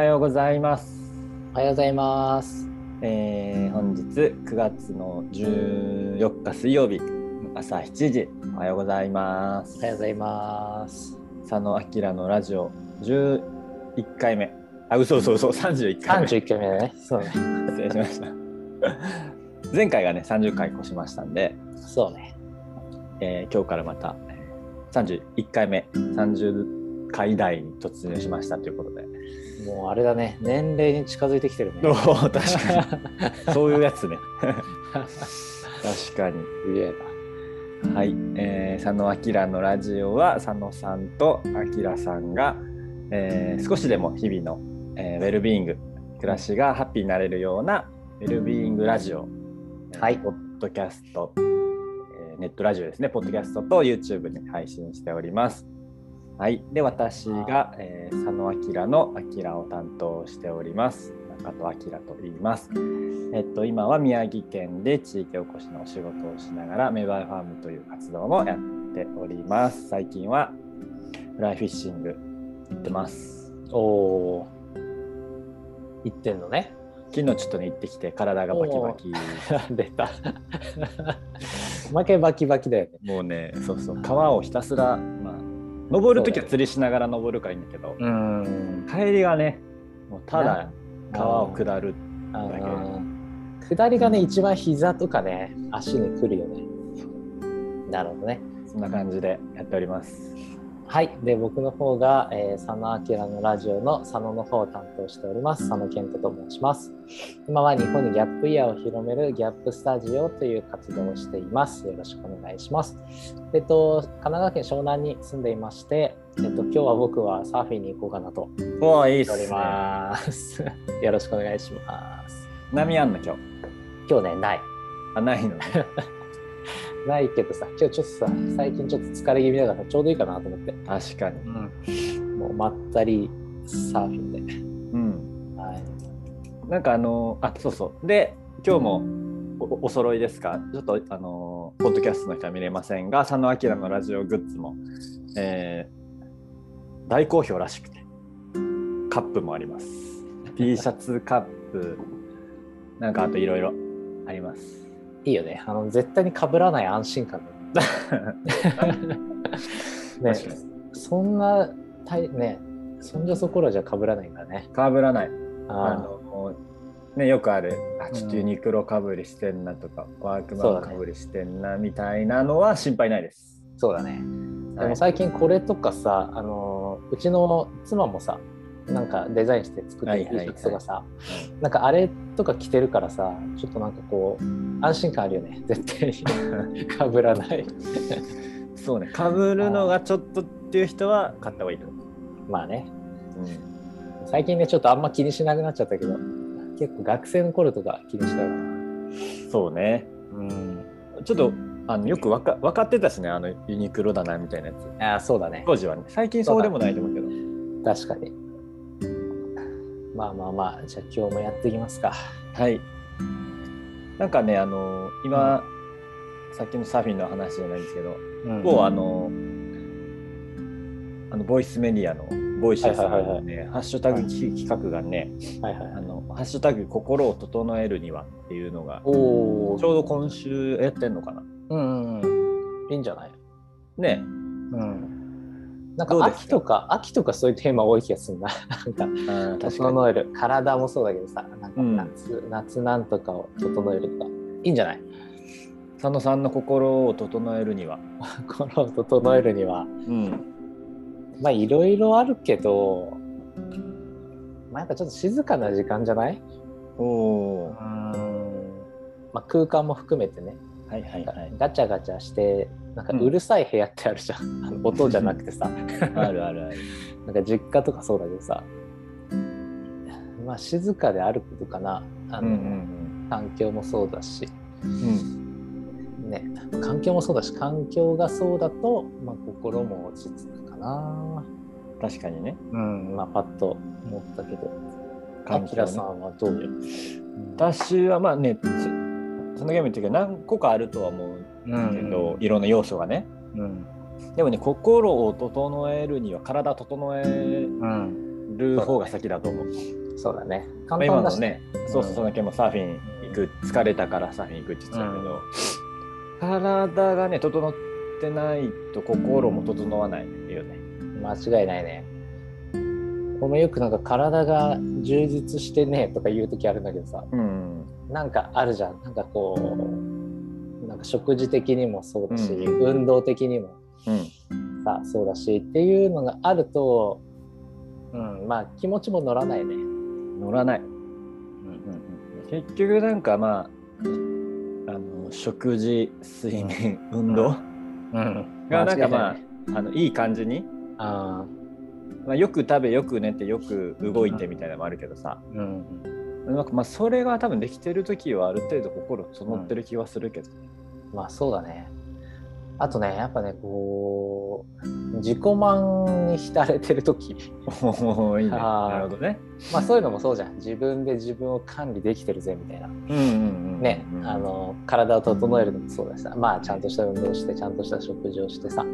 はようございます。おはようございます。えー本日9月の14日水曜日朝7時おはようございます。おはようございます。佐野明のラジオ11回目。あ、嘘嘘嘘31回目。31回目だね。そうね。失礼しました。前回がね30回越しましたんで、そうね。えー今日からまたえー31回目30回台に突入しましたということで。もうあれだね。年齢に近づいてきてるね。確かにそういうやつね。確かに。すげえはい、えー佐野明のラジオは佐野さんと明さんが、えー少しでも日々の、えーウェルビーイング暮らしがハッピーになれるようなウェルビーイングラジオ、はいポッドキャスト、えーネットラジオですねポッドキャストと YouTube に配信しております。はい、で私が、えー佐野明の明を担当しております中戸明と言います。えっと、今は宮城県で地域おこしのお仕事をしながらメバイファームという活動もやっております。最近はフライフィッシング行ってます。な。おお。言ってんのね。昨日ちょっとね行ってきて体がバキバキ。出た。負けバキバキだよね。もうね、そうそう、川をひたすら、まあ、登るときは釣りしながら登るからいいんだけど、うん。帰りがね、もうただ川を下る。あだけの下りがね、一番膝とかね、足にくるよね。なるほどね。そんな感じでやっております。はい。で、僕の方が、えー佐野明のラジオの佐野の方を担当しております。佐野健人と申します。今は日本にギャップイヤーを広めるギャップスタジオという活動をしています。よろしくお願いします。えっと、神奈川県湘南に住んでいまして、えっと、今日は僕はサーフィンに行こうかなとおーいいっすね思っており。ます。よろしくお願いします。波あんの今日？今日ね、ない。あ、ないのね。ないけどさ、今日ちょっとさ、最近ちょっと疲れ気味だからちょうどいいかなと思って。確かに。もうまったりサーフィンで。うん。はい。なんかあのあそうそうで今日もおお揃いですか？ちょっとあのポッドキャストの人は見れませんが佐野明のラジオグッズも、えー大好評らしくてカップもあります T シャツカップなんかあといろいろありますいいよね。あの絶対に被らない安心感 ね。そんなたいね、そんじょそこらじゃ被らないんだね。かぶらない。ああのねよくある。あちょっとユニクロかぶりしてんなとか、ワークマンかぶりしてんなみたいなのは心配ないです、そうだね。ではい。も最近これとかさ、あのうちの妻もさ、なんかデザインして作ってる T シャツとかさ、なんかあれとか着てるからさ、ちょっとなんかこう、安心感あるよね。絶対に 被らない。そうね、かぶるのがちょっとっていう人は買った方がいいと思う。まあね。最近ね、ちょっとあんま気にしなくなっちゃったけど、結構学生の頃とか気にしたかな。そうね。うん。ちょっとあのよくわか分かってたしね、あのユニクロだなみたいなやつ。ああ、そうだね。当時はね、最近そうでもないと思うけど。確かに。まあまあまあ、じゃあ今日もやっていきますか。はい。なんかね、あの今、さっきのサーフィンの話じゃないんですけど、うん某あの、あのボイスメディアの Voicy さんはいはいはいのね、ハッシュタグ企画がね、はいはいはい。あのハッシュタグ心を整えるにはっていうのが、おちょうど今週やってんのかな。うんうんうん。いいんじゃない？ね、うん。なんかか秋とか、秋とかそういうテーマ多い気がするな。なんか。整える。体もそうだけどさ、なんかうん夏、夏なんとかを整えるとか。いいんじゃない？佐野さんの心を整えるには。心を整えるには、うん。まあいろいろあるけど、まあやっぱちょっと静かな時間じゃない？おおう。ん。まあ空間も含めてね。はいはいはい。ガチャガチャしてなんかうるさい部屋ってあるじゃん、あの音じゃなくてさ。あるあるある。なんか実家とかそうだけどさ。まあ静かであることかな。あの、ん環境もそうだし。うん。ね。環境もそうだし環境がそうだと、まあ、心も落ち着くかな。確かにね。うん。まあパッと思ったけど。さんはどうよ、私はまあね、つそのゲームっていうか何個かあるとは思ううんいろんな要素がね。うんでもね、心を整えるには体を整えうんる方が先だと思う。そうだね。まあ簡単だし、今のね、そうそう、その件もサーフィン行く、疲れたからサーフィン行くって言ってたけど、体がね、整ってないと心も整わないよね。間違いないね。このよくなんか体が充実してねとか言う時あるんだけどさ、うん。なんかあるじゃん。なんかこう、か食事的にもそうだし、うん運動的にもうん。さそうだしっていうのがあると、うん、まあ気持ちも乗らないね。乗らない。うん結局なんかまあ、あの食事、睡眠、運動うん。がなんかまああのいい感じに、あまあ、よく食べよく寝てよく動いてみたいなのもあるけどさ、ーうん。なんかまあそれが多分できてる時はある程度心整ってる気はするけど、まあそうだね。あとね、やっぱね、こう、自己満に浸れてる時おおいいねなるほどねまあそういうのもそうじゃん。自分で自分を管理できてるぜみたいな。うんうんうんね、あの体を整えるのもそうだしさ、まあちゃんとした運動して、ちゃんとした食事をしてさ。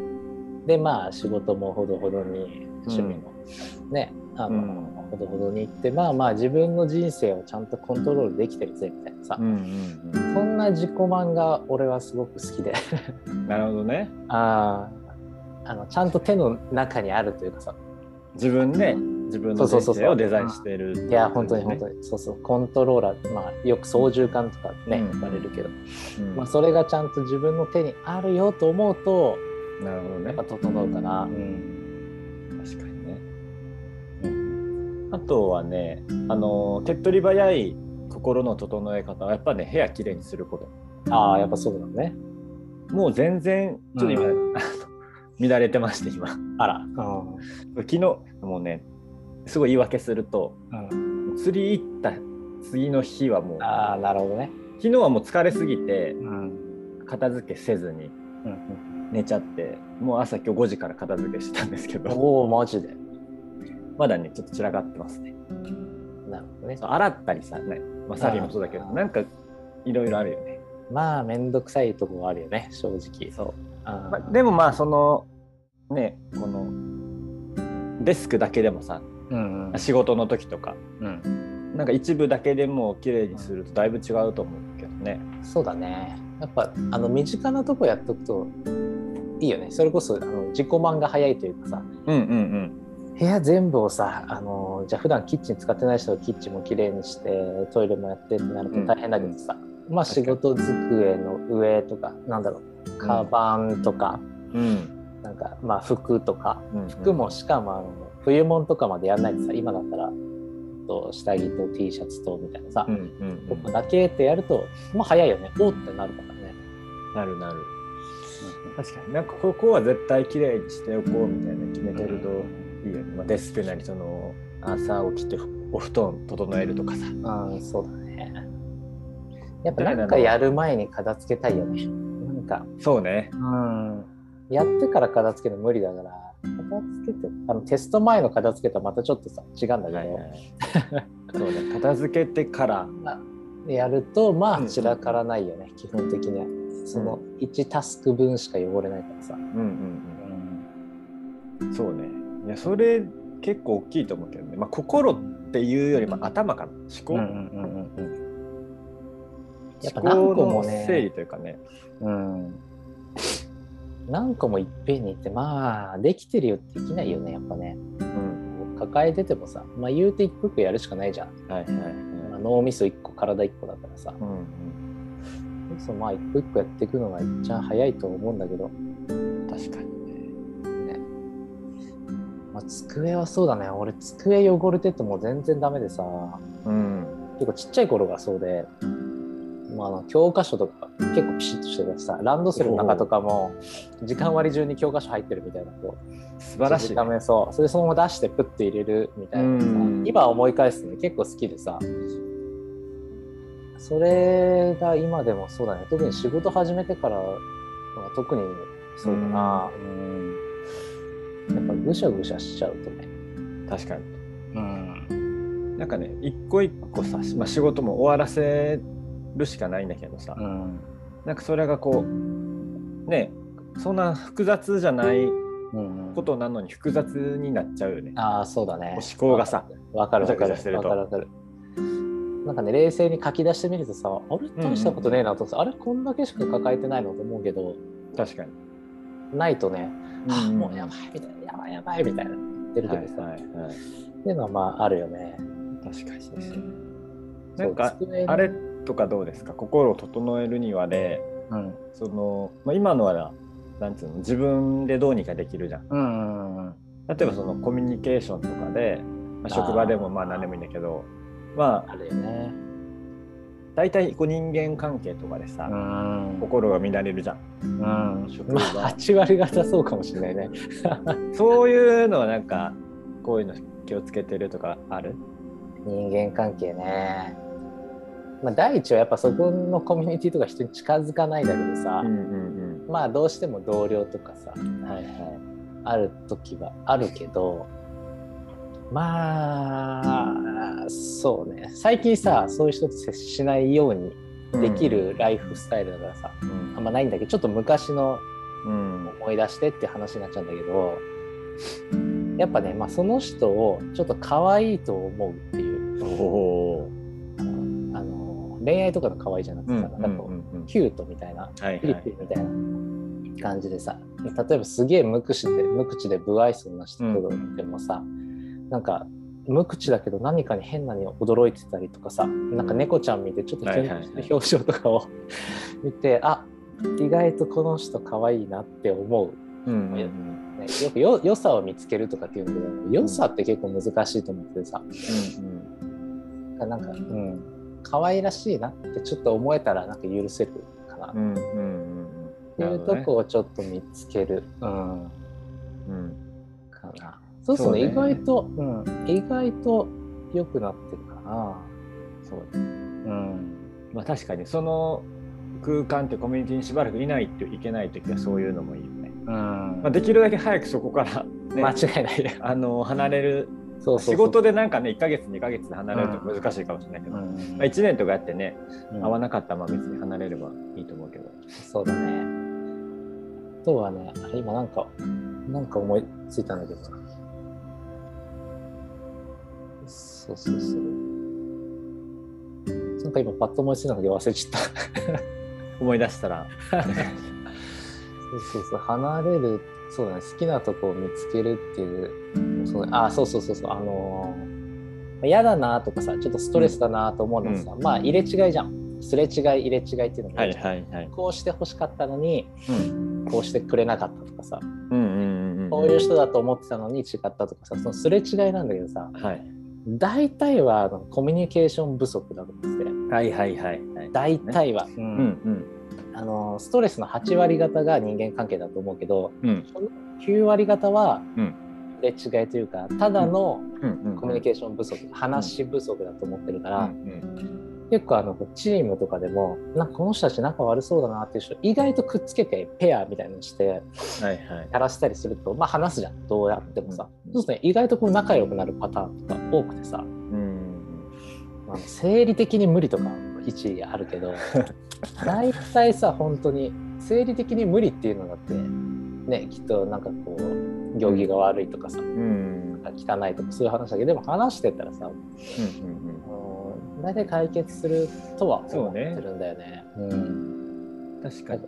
で、まあ仕事もほどほどに、趣味もね、あの、うん。ほどほどに行って、まあまあ自分の人生をちゃんとコントロールできてるぜみたいなさ。う。んうんそんな自己満が俺はすごく好きで。う んなるほどね。ああのちゃんと手の中にあるというかさ。自分で自分の人生をデザインしてるいや本当に本当に。そうそう。コントローラーまあよく操縦桿とかねうん。言われるけど、に、うん。まあ、それがちゃんと自分の手にあるよと思うとなるほどね。やっぱ整うかな、うんとはねあの手っ取り早い心の整え方はやっぱね部屋きれいにすること。ああやっぱそうだね。もう全然ちょっと今、うあの 乱れてまして今。あら。昨日もうねすごい言い訳するとうん、うん、釣り行った次の日はもうああなるほどね。昨日はもう疲れすぎてうん。片付けせずにうん寝ちゃってもう朝今日5時から片付けしてたんですけうん、ど。おおマジでまだねちょっと散らかってますね。なるほどね。そう洗ったりさね、まあ、サもそうだけどなんかいろいろあるよね、まあめんどくさいとこはあるよね正直。そう。あー。まあ、でもまあそのねこのデスクだけでもさうんうん。仕事の時とかうん。なんか一部だけでも綺麗にするとだいぶ違うと思うけどね。そうだね。やっぱあの身近なとこやっとくといいよね。それこそあの自己満が早いというかさ、うんうん部屋全部をさ、あのじゃあ普段キッチン使ってない人はキッチンもきれいにしてトイレもやってってなると大変だけどさ、まあ仕事机の上とかなんだろう、カバンとか、うん。うんなんかまあ服とか、うん服もしかもあの冬物とかまでやんないでさ、今だったらと下着と T シャツとみたいなさ、うんうんうん。だけってやると、まあ早いよね。おーってなるからね。なるなる。確かに。なんかここは絶対綺麗にしておこうみたいな決めてるといいよね、まあ、デスクなりその朝起きてお布団整えるとかさ。うん、そうだね。やっぱなんかやる前に片付けたいよね。なんか、そうね。うん、やってから片付けるの無理だから、片付けて、あのテスト前の片付けとはまたちょっとさ、違うんだけど、はいはい。そうね。片付けてから。やると、まうんあ散らからないよね、基本的には。その1タスク分しか汚れないからさ。うんうんうん。そうねいやそれ結構大きいと思うけどね、まあ、心っていうよりも頭かな。思考、うんうんうんうんやっぱ思何個もね。整理というかね。うん。何個もいっぺんにって、まあ、できてるよってできないよね、やっぱね。うん。抱えててもさ、まあ言うて一個一個やるしかないじゃん。はいはいはい。まあ脳みそ一個、体一個だからさ。うんそうまあ一個一個やっていくのが一番早いと思うんだけど、うん、確かに。まあ机はそうだね。俺机汚れてても全然ダメでさ、うん。結構ちっちゃい頃がそうで、まああの教科書とか結構ピシッとしてたしさ、ランドセルの中とかも時間割中に教科書入ってるみたいなこう。素晴らしい、ね。そう。それでそのまま出してプッと入れるみたいなさ。うん。今思い返すとね結構好きでさ。それが今でもそうだね。特に仕事始めてからは特にそうだな。うんやっぱぐしゃぐしゃしちゃうとね確かにうんなんかね一個一個さ、まあ、仕事も終わらせるしかないんだけどさ、うんなんかそれがこうねそんな複雑じゃないうんうんことなのに複雑になっちゃうよね。ああ、そうだね。思考がさ、わかるわかる。ぐちゃぐちゃしてるとわかるわかる。なんかね、冷静に書き出してみるとさ、あれ大したことねえなと思って、あれこんだけしか抱えてないのと思うけど、確かに。ないとね、あうんもうやばいみたいな、やばいやばいみたいな言ってるけどさ、はいはいはい、っていうのはまああるよね。確かにですね。そうなんかあれとかどうですか？心を整えるにはでうん。その、まあ、今のはなんつうの？自分でどうにかできるじゃん。うんうんうん。例えばそのコミュニケーションとかで、まあ、職場でもまあ何でもいいんだけどまああるよね。大体こう人間関係とかでさ、ん心が乱れるじゃん。うん。まあ、8割方そうかもしれないね。そういうのはなんかこういうの気をつけてるとかある？人間関係ね。まあ、第一はやっぱそこのコミュニティとか人に近づかないだけどさ、うんうんまあどうしても同僚とかさ、うん。はいはい。ある時はあるけど、まあ、そうね。最近さ、そういう人と接しないようにできるライフスタイルだからさ、うん。あんまないんだけど、ちょっと昔のうん。思い出してって話になっちゃうんだけど、やっぱね、まあ、その人をちょっと可愛いと思うっていう、おおあのあの恋愛とかの可愛いじゃなくてさ、なんかこう、キュートみたいな、はいはい。ピリピリみたいな感じでさ、例えばすげえ無口で、無口で不愛想な人とかでもさ、なんか、無口だけど何かに変なに驚いてたりとかさ、なんか猫ちゃん見てちょっと緊張表情とかを見て、あ意外とこの人可愛いなって思う。うんうんね、よくよ良さを見つけるとかっていうんだけど良さって結構難しいと思っててさ、うんなんか、うん、可愛らしいなってちょっと思えたらなんか許せるかな。っうんうんうんうん。ていうとこをちょっと見つける、うん、うん。かな。そうそうね意外と、うん、意外と良くなってるかな。そううん、まあ確かにその空間ってコミュニティにしばらくいないといけない時はそういうのもいいよね。うんまあ、できるだけ早くそこから、ね、間違いないよ。あの離れるそう仕事でなんかね1ヶ月2ヶ月で離れると難しいかもしれないけど、うんまあ、1年とかやってねうん合わなかったらまあ別に離れればいいと思うけど。そうだね。あとはね、あれ今なんか、なんか思いついたんだけど。そうそうそう。なんか今パッと思いついたんだけど忘れちゃった。思い出したら。そうそうそう、離れる、そうだね、好きなとこを見つけるっていう、そうあ、そうそうそうそう、あのー嫌だなとかさ、ちょっとストレスだなと思うのはさ、まあ入れ違いじゃん。すれ違い、入れ違いっていうのが、はいはいはい。こうして欲しかったのに、うん。こうしてくれなかったとかさ、うんうんうんうんこういう人だと思ってたのに違ったとかさ、そのすれ違いなんだけどさ、はい大体はあのコミュニケーション不足だと思ってて、はいはいはいはい。大体は、うん。うんうん。あのストレスの8割方が人間関係だと思うけど、うん。その9割方はうん。すれ違いというか、ただのうんうんコミュニケーション不足、話不足だと思ってるから、うん結構あのチームとかでも、なんかこの人たち仲悪そうだなっていう人、意外とくっつけてペアみたいにして、はいはい。やらせたりすると、まあ話すじゃん、どうやってもさ。うんそうするとね、意外とこう仲良くなるパターンとか多くてさ、うんまあ、生理的に無理とか一理あるけど、大体さ、本当に生理的に無理っていうのだって、ね、きっとなんかこう、行儀が悪いとかさ、うん。汚いとかそういう話だけど、でも話してたらさ、うんうんうん大体解決するとは思ってるんだよね。うんうん確かにね。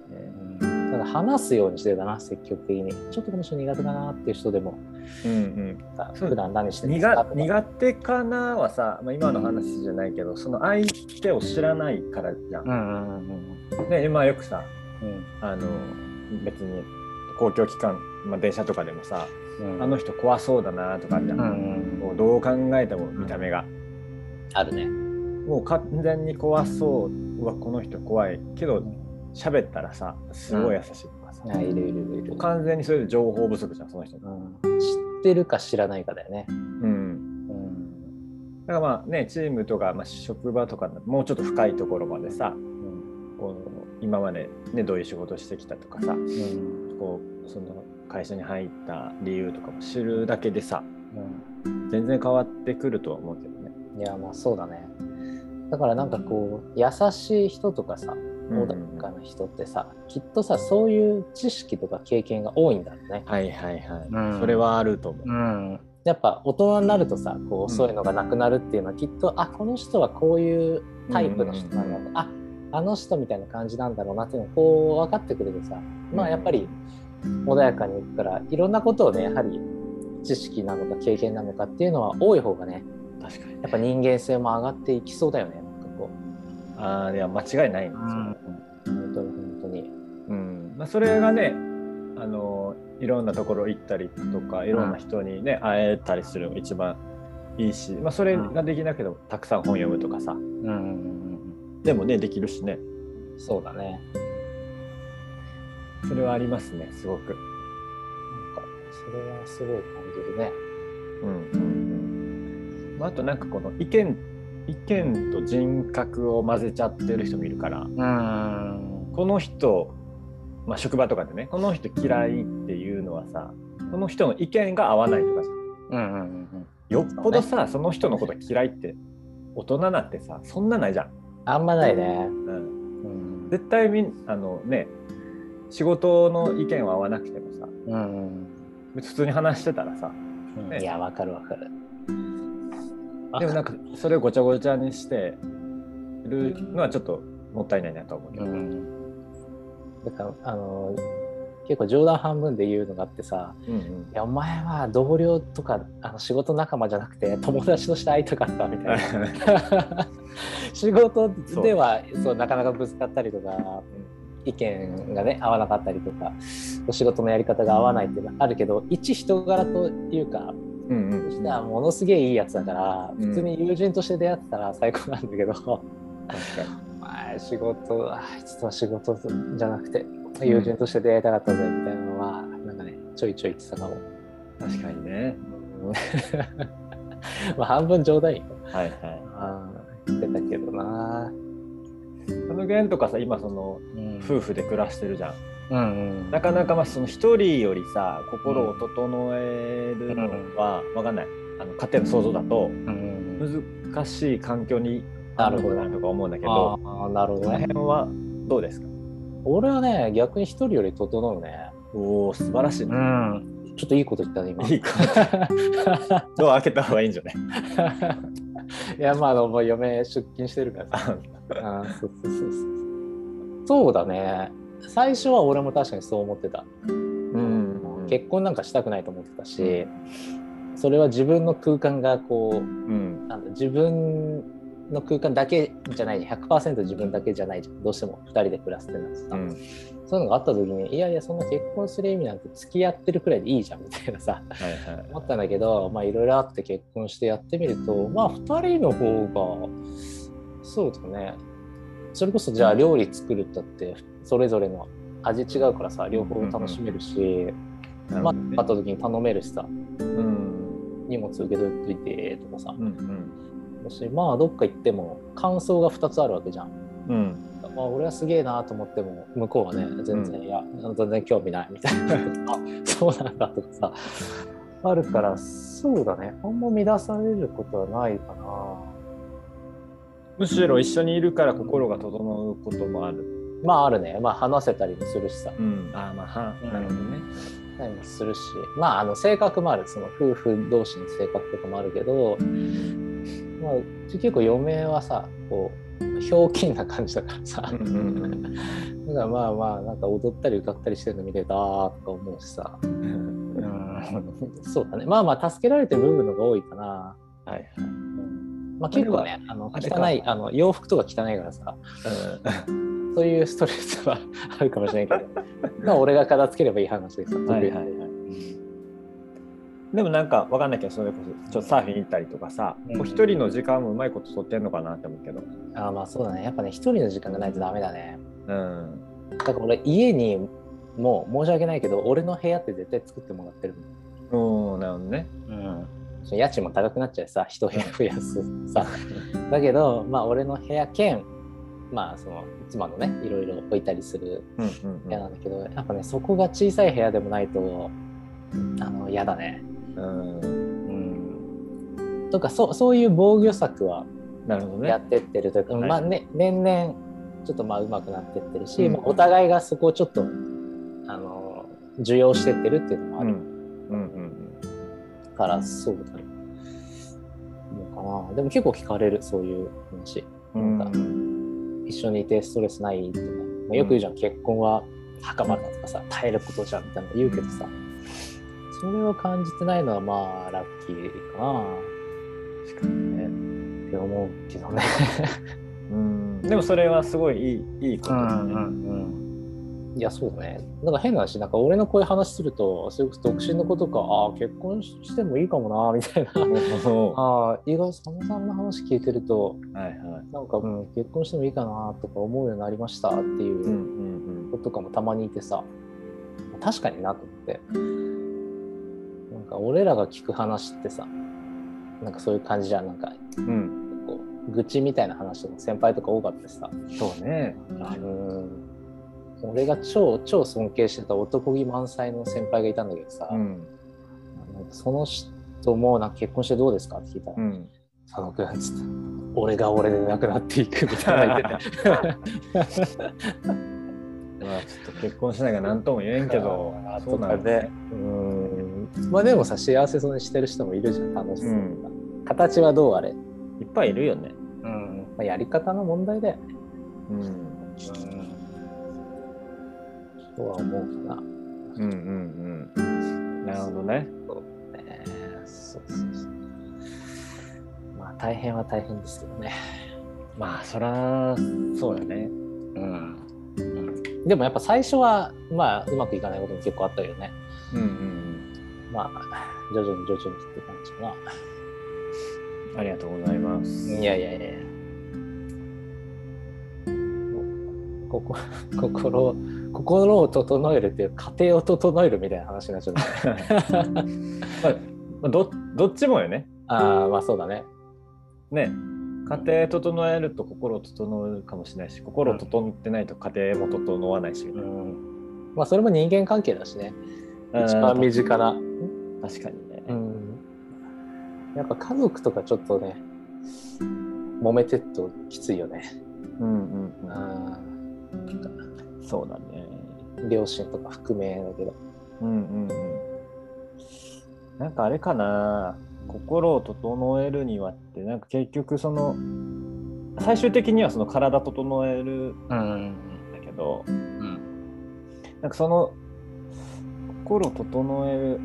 ただ話すようにしてるかな、積極的に。ちょっとこの人苦手だなっていう人でも、うんうん普段何してるんですか？苦手かなはさ、まあ、今の話じゃないけどその相手を知らないからじゃん。うんうんうんね今よくさうんあの別に公共機関、まあ、電車とかでもさ、うんあの人怖そうだなとかじゃん。うんうんもうどう考えても見た目が。あるね。もう完全に怖そううわこの人怖いけど喋ったらさすごい優しいとかさ、あいるいるいる。完全にそれで情報不足じゃんその人の。うん知ってるか知らないかだよね。うんうんだからまあねチームとか、まあ、職場とかもうちょっと深いところまでさうんこう今まで、ね、どういう仕事してきたとかさうんこうその会社に入った理由とかも知るだけでさうん全然変わってくるとは思うけどね。いやまあそうだね。だからなんかこう優しい人とかさ穏やかな人ってさ、きっとさそういう知識とか経験が多いんだろうね。はいはいはい、うん。それはあると思う。うん、やっぱ大人になるとさこうそういうのがなくなるっていうのはきっと、あこの人はこういうタイプの人なんだと、ああの人みたいな感じなんだろうなっていうのがこう分かってくるとさまあやっぱり穏やかにいくからいろんなことをねやはり知識なのか経験なのかっていうのは多い方がね確かに、やっぱ人間性も上がっていきそうだよねああいや間違いないんですよ。う本当に本当に。うん。まあ、それがねあのいろんなところ行ったりとかいろんな人にね、会えたりするのが一番いいし、まあ、それができなければたくさん本読むとかさ。うんうんうんでもねできるしね。うんそうだね。それはありますねすごく。なんかそれはすごい感じるね。うん。うん。うん。まあ、あとなんかこの意見意見と人格を混ぜちゃってる人もいるから。うん。この人、まあ、職場とかでねこの人嫌いっていうのはさこの人の意見が合わないとかさ。うんうんうんよっぽどさそ,、の人のこと嫌いって大人なってさそんなないじゃん。あんまないね。うん、うん。絶対みんあのね仕事の意見は合わなくてもさうん別に普通に話してたらさうんね。いやわかるわかるでもなんかそれをごちゃごちゃにしてるのはちょっともったいないなと思うけど。うん。だからあの結構冗談半分で言うのがあってさうんうん。いやお前は同僚とかあの仕事仲間じゃなくて友達として会いたかったみたいな。仕事ではそう。なかなかぶつかったりとか意見がね合わなかったりとかお仕事のやり方が合わないっていうのはあるけど一人柄というかうんうんそしたらものすげえいいやつだから、うん普通に友人として出会ってたら最高なんだけど、確かまあ仕事あいつとは仕事じゃなくて友人として出会いたかったぜみたいなのは、なんかねちょいちょい言ってたかも。に確かにね。う んまあ半分冗談よ。はいはい。あー言ってたけどな。その件とかさ今そのうん夫婦で暮らしてるじゃん。うんうんなかなかまあその一人よりさ心を整えるのは分かんない。あの家庭の想像だとうん難しい環境にあるのかなとか思うんだけど、ああなるほこのどね。辺はどうですか？俺はね逆に一人より整うね。おお素晴らしいね。ん。ちょっといいこと言ったね今。いいか ドア開けた方がいいんじゃない？いやまああのもう嫁出勤してるからさ。あーそうそうそうそう。そうだね。最初は俺も確かにそう思ってた。うん。結婚なんかしたくないと思ってたし、それは自分の空間がこううん。なんだ自分の空間だけじゃない100%自分だけじゃないじゃん。どうしても2人で暮らすってなってさ、うん。そういうのがあった時にいやいやそんな結婚する意味なんて付き合ってるくらいでいいじゃんみたいなさはいはい。思ったんだけどまあいろいろあって結婚してやってみるとまあ2人の方がそうだね。それこそじゃあ料理作るったってそれぞれの味違うからさ両方楽しめるし、まあなるほどね。あった時に頼めるしさうん。荷物受け取っといてとかさ。うんうん。だしまあどっか行っても感想が2つあるわけじゃん。うん。まあ、俺はすげえなと思っても向こうはね全然、うんいや全然興味ないみたいな。あそうなんだとかさ。あるからそうだね。あんま乱されることはないかな。むしろ一緒にいるから心が整うこともある。まああるね。まあ話せたりもするしさ。うん、ああまあは、うん。なるほどね。たりもするし。まああの性格もある。その夫婦同士の性格とかもあるけど、まあ、結構嫁はさこうひょうきんな感じだからさ、うんうんだからまあまあなんか踊ったり歌ったりしてるの見てたとか思うしさ、そうだね。まあまあ助けられてる部分のが多いかな、はいはい。まあ、結構ねあの汚いあの洋服とか汚いからさそういうストレスはあるかもしれないけど。まあ俺が片付ければいい話でさ、はいはいはい。でもなんかわかんないけどそれこそちょっとサーフィン行ったりとかさ、うん。こう一人の時間もうまいこと取ってんのかなって思うけど。あまあそうだね。やっぱね一人の時間がないとダメだね。うん。だから俺家にもう申し訳ないけど俺の部屋って絶対作ってもらってるおおなるほどね。うん。家賃も高くなっちゃうしさ一部屋増やすさ。だけどまあ俺の部屋兼まあその妻のねいろいろ置いたりするうんうん部屋なんだけど、やっぱねそこが小さい部屋でもないとあの嫌だね。うん。うん。とかそうそういう防御策は。やってってるというか、はい。まあね年々ちょっとまあ上手くなってってるし、うん。まあお互いがそこをちょっとあの受容してってるっていうのもあるうんうんから、そうだね。のかな。でも結構聞かれるそういう話。うん一緒にいてストレスないとか、まあ、よく言うじゃん、結婚は袴だとかさ耐えることじゃんみたいなの言うけどさ、それを感じてないのはまあラッキーかな。確かにね。って思うけどね。うん。でもそれはすごいいいいいことだね。いやそうだね。なんか変な話なんか俺のこういう話するとそれこそ独身のことかああ結婚してもいいかもなみたいな。お ああ意外と佐野さんの話聞いてるとはいはい。なんか、うん、結婚してもいいかなとか思うようになりましたっていう。うんうん子とかもたまにいてさ確かになと思ってなんか俺らが聞く話ってさなんかそういう感じじゃんなんかうん。愚痴みたいな話とか先輩とか多かったしさそうね。うん俺が超超尊敬してた男気満載の先輩がいたんだけどさ、うん。その人もなんか結婚してどうですか？って聞いたらうん。「佐野君」っつって「俺が俺で亡くなっていく」みたいな言ってて。まあちょっと結婚しないから何とも言えんけどそうなんだね。うんまあでもさ幸せそうにしてる人もいるじゃん楽しそうな、うん形はどうあれ、いっぱいいるよね。うんまあ、やり方の問題だよね、うん。とは思うかなうんうんうん。なるほどね。そうねそうそうそうまあ大変は大変ですけどねまあそらそうだね。うん、うん、でもやっぱ最初はまあうまくいかないことも結構あったよねうんうんまあ徐々に徐々にって感じかなうん。ありがとうございます。いやいやいやここ 心心を整えるっていう家庭を整えるみたいな話になっちゃった どどっちもよね。ああまあそうだねね。家庭整えると心を整えるかもしれないし、心整ってないと家庭も整わないし。うんまあそれも人間関係だしねうん一番身近な確かにね。うんやっぱ家族とかちょっとね揉めてっときついよねうんうんううん。そうだね。ん両親とか含めだけど。うんうんうん。なんかあれかな。心を整えるにはってなんか結局その最終的にはその体整えるんうんだけどうんなんかその心を整える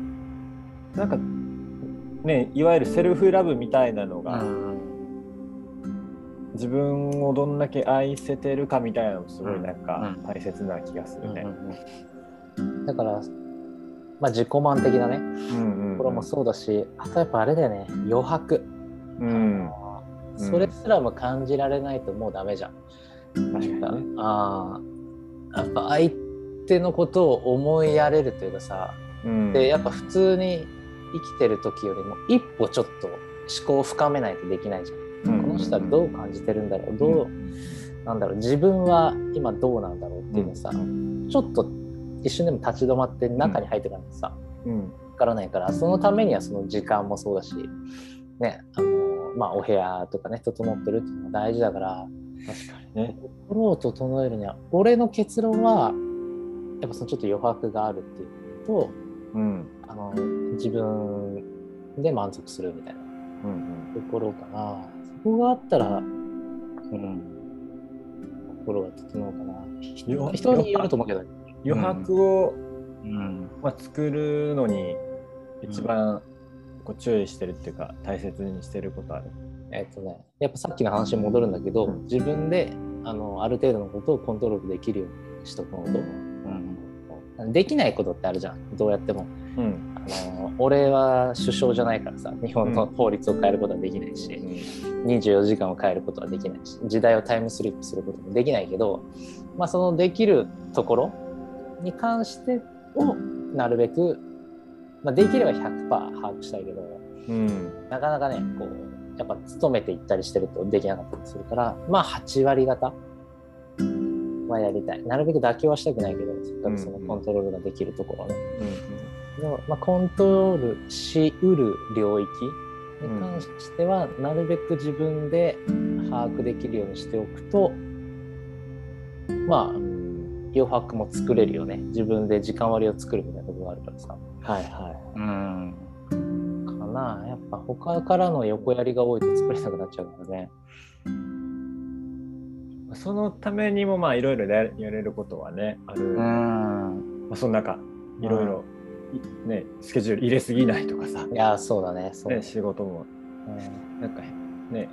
なんかねいわゆるセルフラブみたいなのが、自分をどんだけ愛せてるかみたいなのもすごいなんかうん大切な気がするね。だからまあ自己満的なねうんうんところもそうだし、あとやっぱあれだよね余白、うん。それすらも感じられないともうダメじゃん。確かにね。ああやっぱ相手のことを思いやれるというかさ、うんでやっぱ普通に生きてる時よりも一歩ちょっと思考を深めないとできないじゃん。この人はどう感じてるんだろう？どう、なんだろう？自分は今どうなんだろうっていうのさ、ちょっと一瞬でも立ち止まって中に入ってからさ、うん。わからないからそのためにはその時間もそうだし、ねあのまあ、お部屋とかね整ってるっていうのが大事だから確かにね。心を整えるには俺の結論はやっぱそのちょっと余白があるっていうのとうん。あの自分で満足するみたいなうんところかな。そこがあったら、うん、心が整うかな。よ人によると思うけど、余白を、うん、まあ、作るのに一番こう注意してるっていうか大切にしてることある。えっとね、やっぱさっきの話に戻るんだけど、うん。自分であのある程度のことをコントロールできるようにしとくのと、できないことってあるじゃん。どうやっても。うん。あの俺は首相じゃないからさ日本の法律を変えることはできないし、24時間を変えることはできないし時代をタイムスリップすることもできないけど、まあ、そのできるところに関してをなるべく、まあ、できれば100%把握したいけどうん。なかなかねこうやっぱ勤めていったりしてるとできなかったりするからまあ8割方はやりたい。なるべく妥協はしたくないけどせっかくそのコントロールができるところね、でもまあ、コントロールしうる領域に関しては、なるべく自分で把握できるようにしておくとまあ余白も作れるよね。自分で時間割を作るみたいなところがあるからさ。はいはうん。かな。やっぱ他からの横やりが多いと作れなくなっちゃうからね。い。そのためにもまあいろいろややれることはねある。ん。まあ、その中いろいろ、いねスケジュール入れすぎないとかさ、いやそうだねそうね、仕事も。うん。なんかね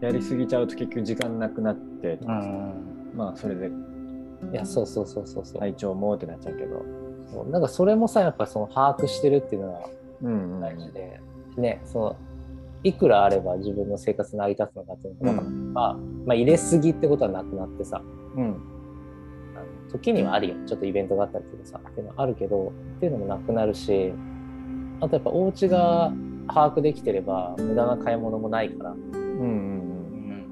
やりすぎちゃうと結局時間なくなってとうかさ、ん。まあそれで。いやそうそうそうそうそう、体調もってなっちゃうけど。そう。なんかそれもさやっぱその把握してるっていうのはうん大事で、ねそのいくらあれば自分の生活成り立つのかっていうのが分かれば、まあ入れすぎってことはなくなってさ。うん。あの時にはあるよ。ちょっとイベントがあったりとかさっていうのはあるけどっていうのもなくなるしあとやっぱお家が把握できてれば無駄な買い物もないから、うんうん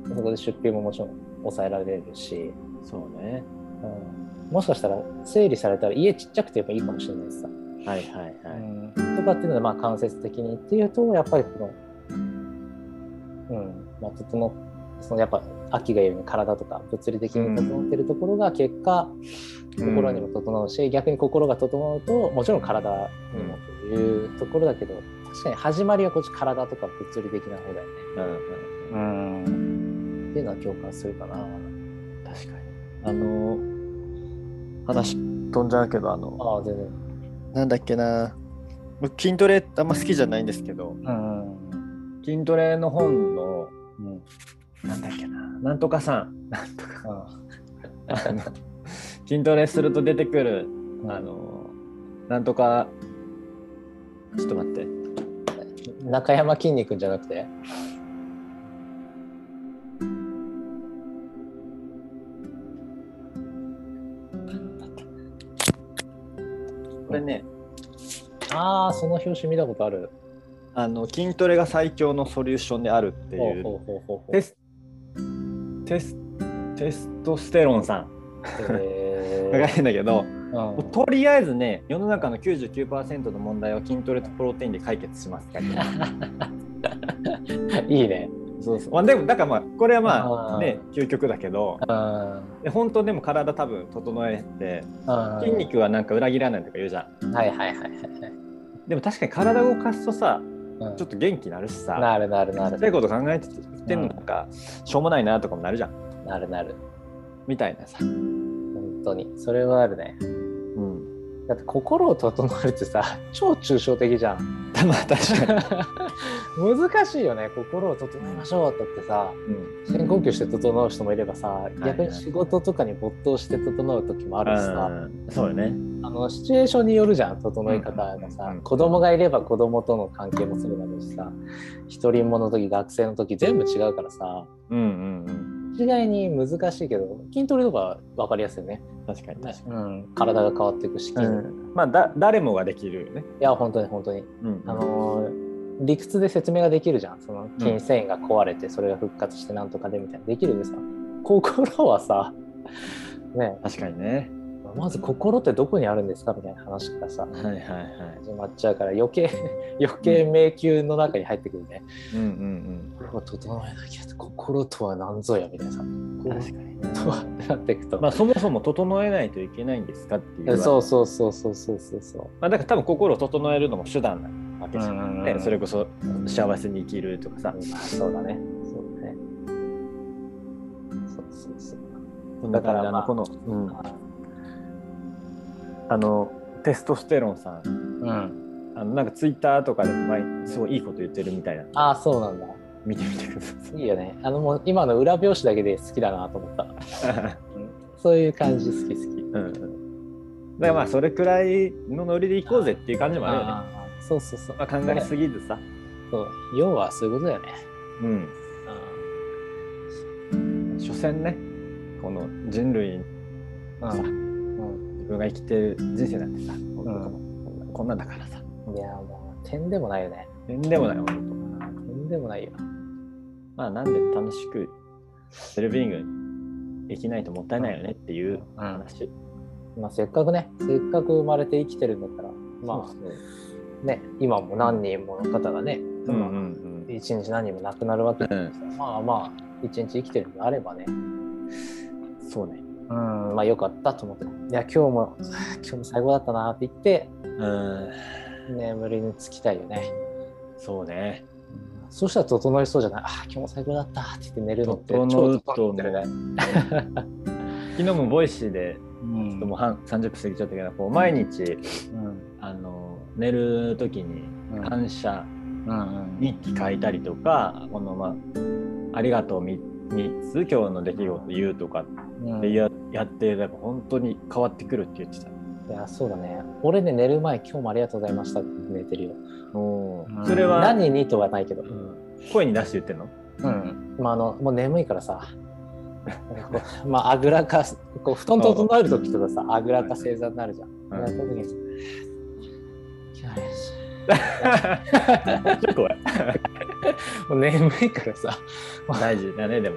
うんそこで出費ももちろん抑えられるし、そうね。うん、もしかしたら整理されたら家ちっちゃくてもいいかもしれないしさ、はいはいはい。うん。とかっていうのでまあ間接的にっていうとやっぱりこのうん。まあ整っそのやっぱ秋が言うように体とか物理的に整ってるところが結果、心にも整うし、逆に心が整うともちろん体にもというところだけど確かに始まりはこっち体とか物理的な方だよね。うんうんうんっていうのは共感するかな。確かに。あの話飛んじゃうけどあのああ全然。なんだっけな僕筋トレあんま好きじゃないんですけどうん筋トレの本のうんなんだっけな。なんとかさん。なんとか。ああの筋トレすると出てくるああのなんとかちょっと待って。中山きんに君じゃなくて？これね。ああその表紙見たことある。あの筋トレが最強のソリューションであるっていう。テステステストステロンさん。へがいるんだけど、ーとりあえずね世の中の99%の問題は筋トレとプロテインで解決します。から、うん、いいね。そうそう。まあ、でもだからまあこれはまあね究極だけど。本当でも体多分整えてうん。筋肉はなんか裏切らないとか言うじゃん。はいはいはいはい。でも確かに体を動かすとさうんちょっと元気になるしさ。なるなるなる。ちっいこと考えててんのなん。かしょうもないなとかもなるじゃん。なるなる。みたいなさ、本当に。それはあるね。うん、だって心を整えるってさ、超抽象的じゃん。まあ確かに、難しいよね。心を整えましょうって言ってさ、うん。深呼吸して整う人もいればさ、い。逆に仕事とかに没頭して整う時もあるしさ、うん。そうよねあのシチュエーションによるじゃん整え方がさ、うんうん子供がいれば子供との関係もそうだろうしさ。一人者の時学生の時全部違うからさ。うんうんうん。一概に難しいけど筋トレとか分かりやすいよね、確かに確かうん、体が変わっていくし、に、筋肉うん、まあだ誰もができるよね、いや本当に本当に。うんあのー理屈で説明ができるじゃん。その筋繊維が壊れてそれが復活してなんとかでみたいな。できるでさ心はさね。確かにねまず心ってどこにあるんですかみたいな話からさはいはいはい始まっちゃうから余計余計迷宮の中に入ってくるね。うんうん心を整えなきゃ心とは何ぞやみたいなさ。確かにとはなっていくと。まあそもそも整えないといけないんですかっていうそうそうそうそうそうそうそう。まあ、だから多分心を整えるのも手段なわけじゃうんうんうんん、ね、それこそ幸せに生きるとかさ、そうだね。そうだね。そうそうそう。だからまあこの、うん、あのテストステロンさんうん。あのなんかツイッターとかでも前すごいいいこと言ってるみたいなああ、そうなんだ。見てみてくださいいよね。あのもう今の裏表紙だけで好きだなと思った。い。そういう感じ好き好き。うんうん、だからまあそれくらいのノリでいこうぜっていう感じもあるよね。そうそうそう。まあ、考えすぎずさ。そう要はそういうことだよね。うん。所詮ね、この人類うん。さ、うん自分が生きてる人生なんてさ、こんなこんなんだからさ。いやもう点でもないよね。全でもない、本当。点でもないよ。まあなんで楽しくセルビングできないともったいないよねっていう話。まあせっかくね、せっかく生まれて生きてるんだったら、まあね、今も何人もの方がね、うんうんうん。一日何人も亡くなるわけですから、まあまあ、一日生きてるんであればね、そうね。うん、まあよかったと思って。いや、今日も、今日も最後だったなって言って、うん。眠りにつきたいよね。そうね。そうしたら整いそうじゃないあ今日も最高だったって言って寝るのって整超うと整ってるね。昨日も Voicy で、うんちょっともう半30分過ぎちゃったけど、こう毎日、うんあの、寝る時にうん感謝うん日記書いたりとか、この、まあ、ありがとう 3, つ今日の出来事言うとかうんでややって、なんか本当に変わってくるって言ってた。いやそうだね。俺ね寝る前今日もありがとうございましたって寝てるよ。おーそれは、何にとはないけど。声に出して言ってんの？うん。まああのもう眠いからさ。こうまああぐらかすこう布団整える時とかさあぐらか正座になるじゃん。んありがとうございますちょっと怖い もう眠いからさ。大事だね、でも。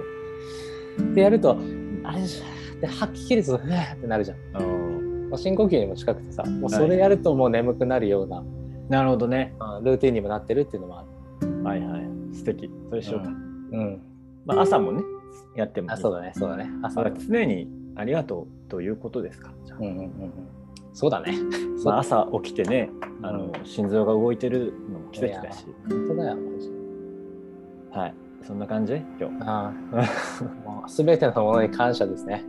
でやるとあれじゃんで吐き切るとふってなるじゃん。う深呼吸にも近くてさもうそれやるともう眠くなるような、なるほどね。うんルーティンにもなってるっていうのもある。はいはい。素敵。それしようか。うん。まあ、朝もね、やっても。あそうだねそうだね。朝まあ常にありがとうということですか？じゃあうんうんうんうん。そうだね。まあ、朝起きてね、あのうん心臓が動いてるのも奇跡だし。本当だよマジで。はい。そんな感じ？今日。ああもう全てのものに感謝ですね。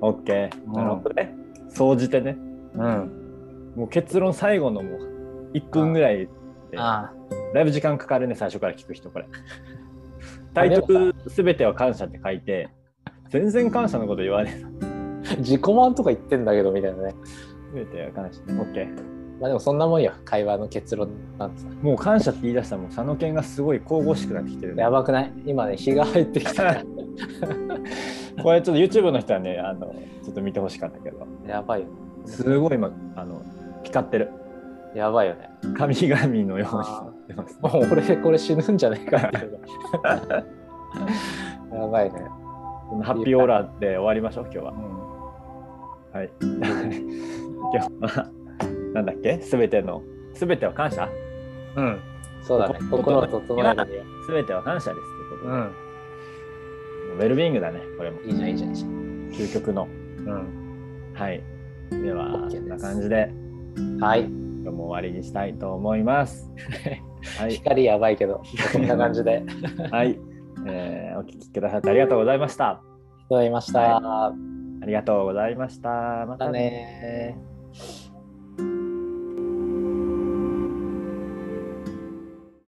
OK。うんなるほどね。総じてね。うん。もう結論最後のもう1分ぐらいで、あだいぶ時間かかるね、最初から聞く人、これ。タイトルすべては感謝って書いて、全然感謝のこと言わねあ自己満とか言ってんだけどみたいなね。え。すべては感謝。OK。まあでもそんなもんよ会話の結論なんてさ。もう感謝って言い出したらもう佐野健がすごい神々しくなってきてるねやばくない？今ね日が入ってきた。これちょっと YouTube の人はね、あの、ちょっと見てほしかったけど、やばいよ。すごい今、あの、光ってる。やばいよね。神々のようになってます、もう俺これ死ぬんじゃないかっていう やばいね。ハッピーオーラで終わりましょう、今日はう。んはい。今日は、なんだっけ？すべての、すべては感謝？うん。そうだね。心を整えるには。すべては感謝ですということで、うん。ウェルビーイングだね、これも。いいじゃん、いいじゃん、いいじゃん。究極の。うん。はい。では、こんな感じで、はい。今日も終わりにしたいと思います。はい。光やばいけど、こんな感じで。はい。えーお聞きくださってありがとうございました。ありがとうございました。ありがとうございました。ままたたねねー。